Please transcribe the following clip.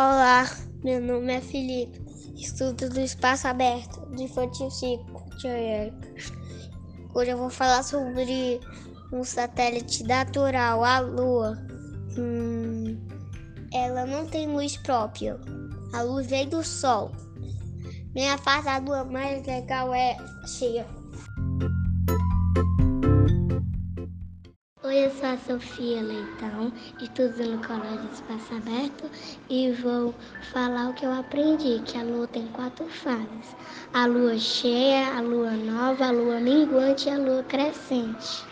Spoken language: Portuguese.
Olá, meu nome é Felipe, estudo do Espaço Aberto, do Infantil 5, Hoje eu vou falar sobre um satélite natural, a Lua. Hum, ela não tem luz própria, a luz vem do Sol. Minha fase da Lua mais legal é cheia. Eu sou a Sofia Leitão, estudo no Colégio Espaço Aberto e vou falar o que eu aprendi, que a lua tem quatro fases. A lua cheia, a lua nova, a lua minguante e a lua crescente.